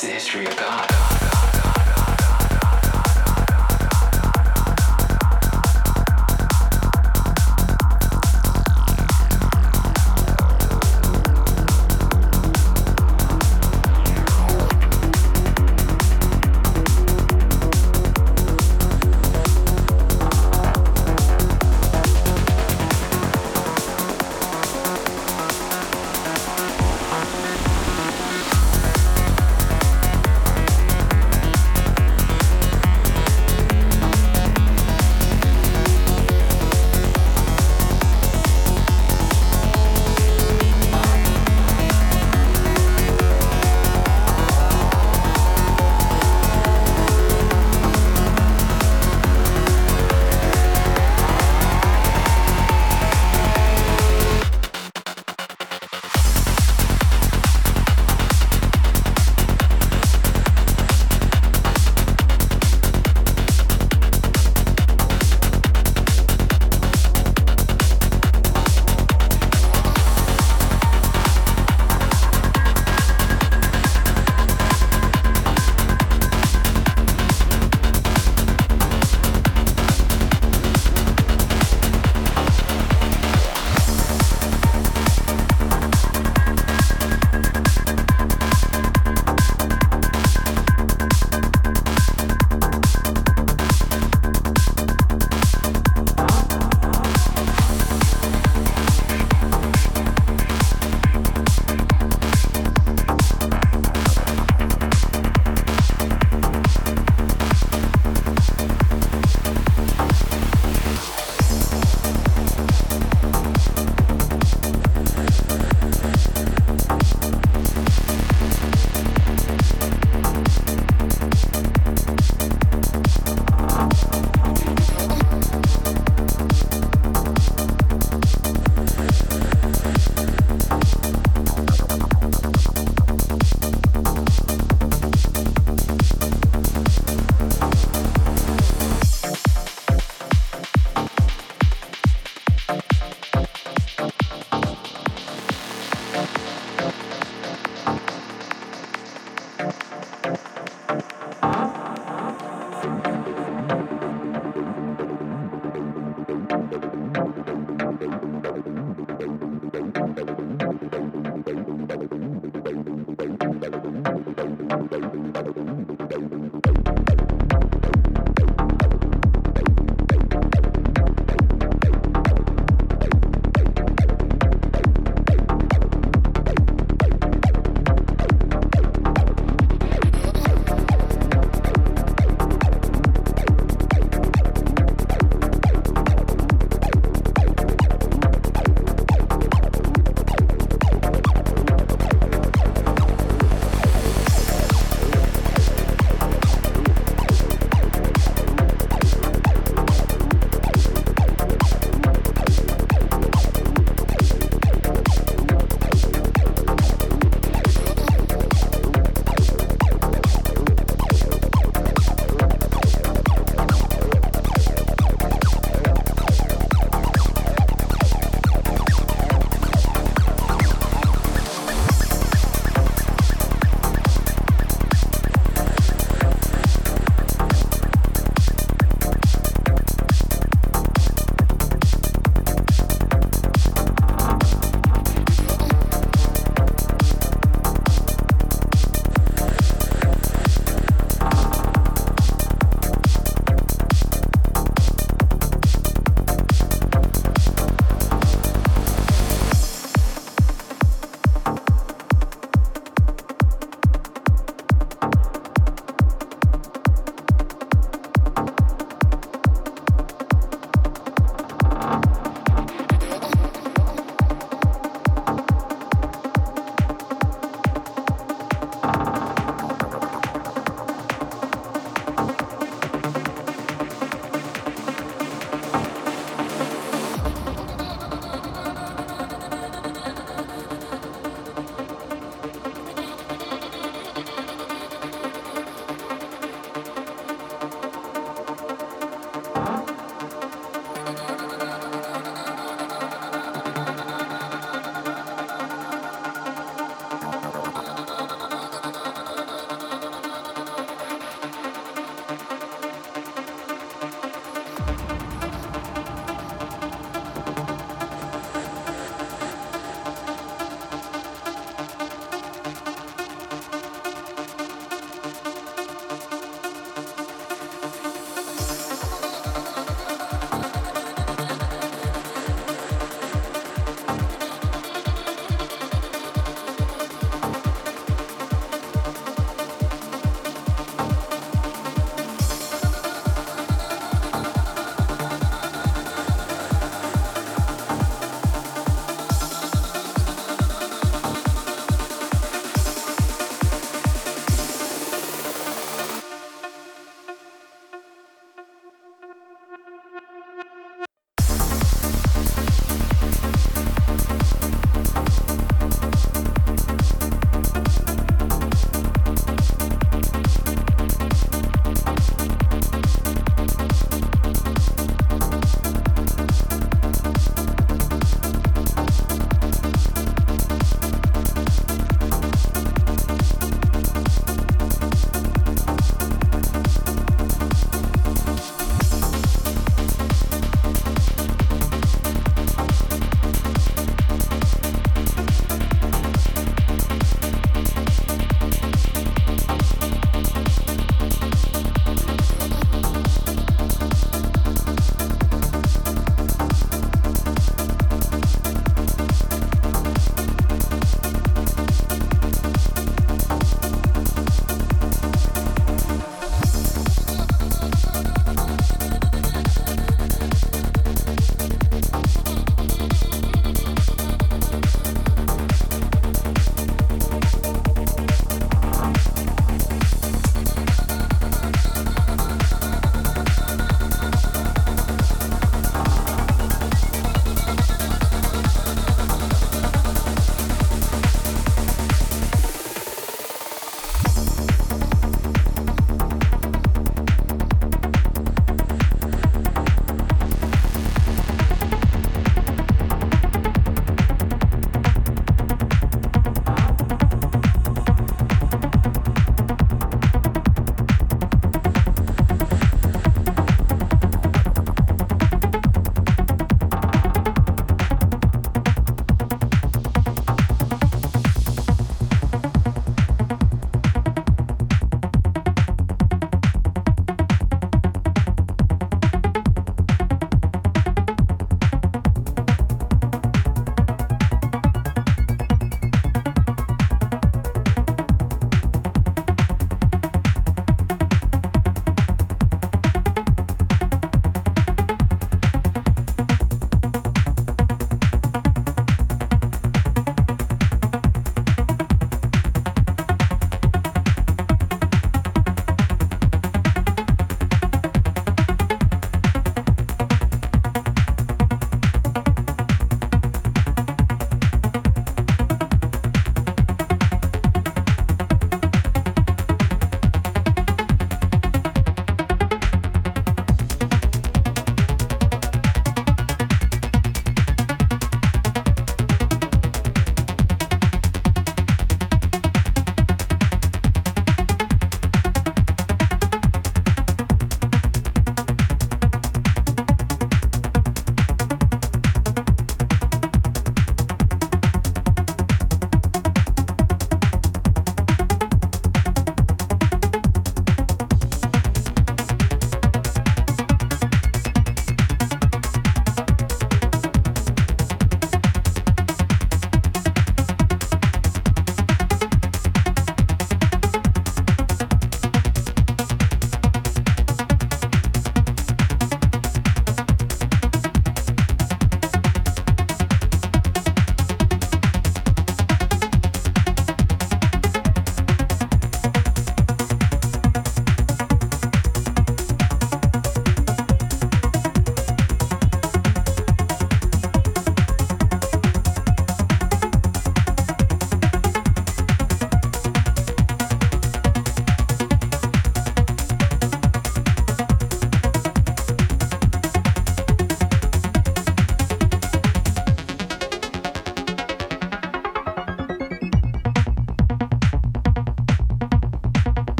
the history of God.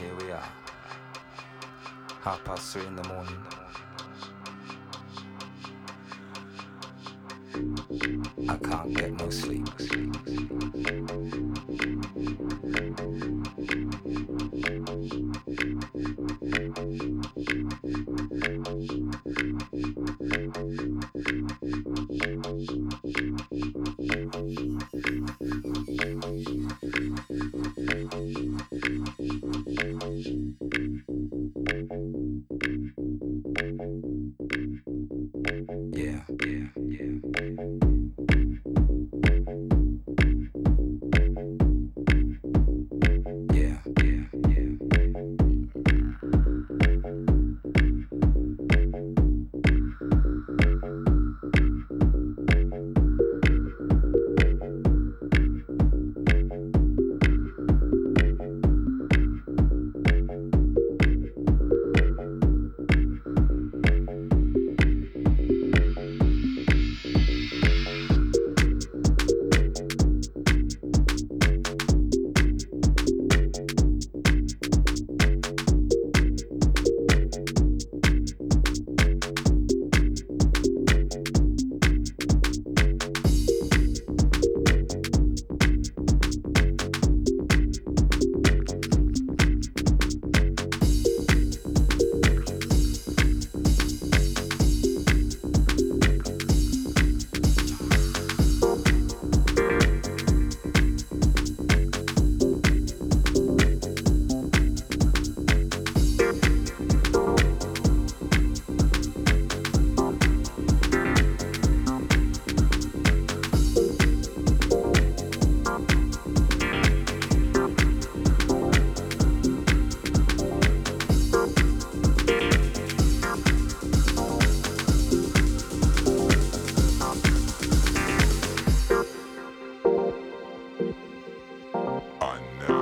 here we are. Half past three in the morning. I can't get no sleep. sleep.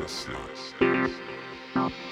Yes. yes, yes.